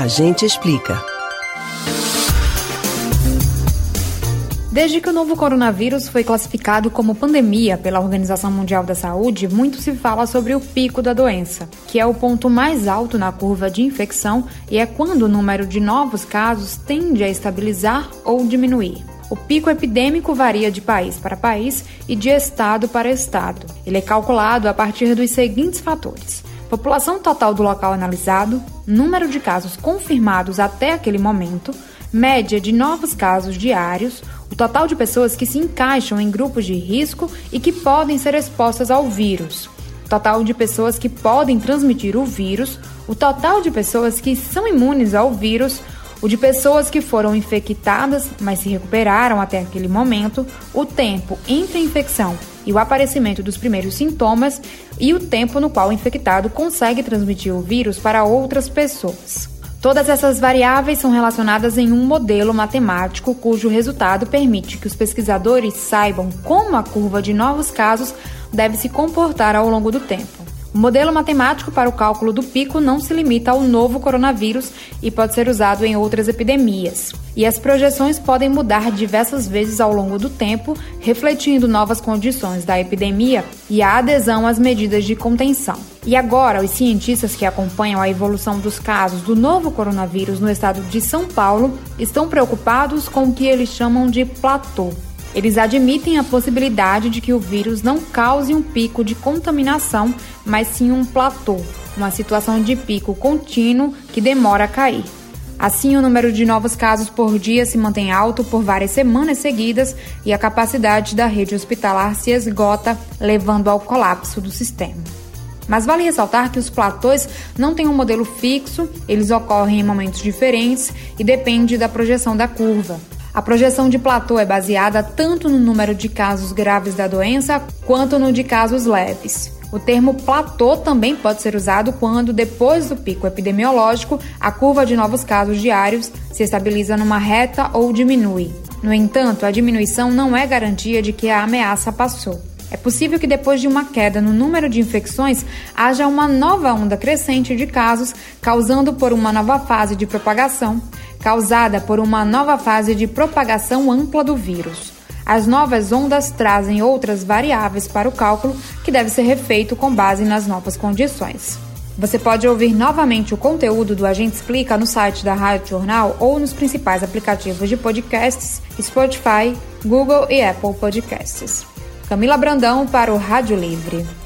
A gente explica. Desde que o novo coronavírus foi classificado como pandemia pela Organização Mundial da Saúde, muito se fala sobre o pico da doença, que é o ponto mais alto na curva de infecção e é quando o número de novos casos tende a estabilizar ou diminuir. O pico epidêmico varia de país para país e de estado para estado. Ele é calculado a partir dos seguintes fatores: população total do local analisado, número de casos confirmados até aquele momento, média de novos casos diários, o total de pessoas que se encaixam em grupos de risco e que podem ser expostas ao vírus, o total de pessoas que podem transmitir o vírus, o total de pessoas que são imunes ao vírus, o de pessoas que foram infectadas, mas se recuperaram até aquele momento, o tempo entre a infecção e o aparecimento dos primeiros sintomas e o tempo no qual o infectado consegue transmitir o vírus para outras pessoas. Todas essas variáveis são relacionadas em um modelo matemático cujo resultado permite que os pesquisadores saibam como a curva de novos casos deve se comportar ao longo do tempo. O modelo matemático para o cálculo do pico não se limita ao novo coronavírus e pode ser usado em outras epidemias. E as projeções podem mudar diversas vezes ao longo do tempo, refletindo novas condições da epidemia e a adesão às medidas de contenção. E agora, os cientistas que acompanham a evolução dos casos do novo coronavírus no estado de São Paulo estão preocupados com o que eles chamam de platô. Eles admitem a possibilidade de que o vírus não cause um pico de contaminação, mas sim um platô, uma situação de pico contínuo que demora a cair. Assim, o número de novos casos por dia se mantém alto por várias semanas seguidas e a capacidade da rede hospitalar se esgota, levando ao colapso do sistema. Mas vale ressaltar que os platôs não têm um modelo fixo, eles ocorrem em momentos diferentes e depende da projeção da curva. A projeção de platô é baseada tanto no número de casos graves da doença quanto no de casos leves. O termo platô também pode ser usado quando, depois do pico epidemiológico, a curva de novos casos diários se estabiliza numa reta ou diminui. No entanto, a diminuição não é garantia de que a ameaça passou. É possível que depois de uma queda no número de infecções haja uma nova onda crescente de casos, causando por uma nova fase de propagação, causada por uma nova fase de propagação ampla do vírus. As novas ondas trazem outras variáveis para o cálculo que deve ser refeito com base nas novas condições. Você pode ouvir novamente o conteúdo do Agente Explica no site da Rádio Jornal ou nos principais aplicativos de podcasts Spotify, Google e Apple Podcasts. Camila Brandão para o Rádio Livre.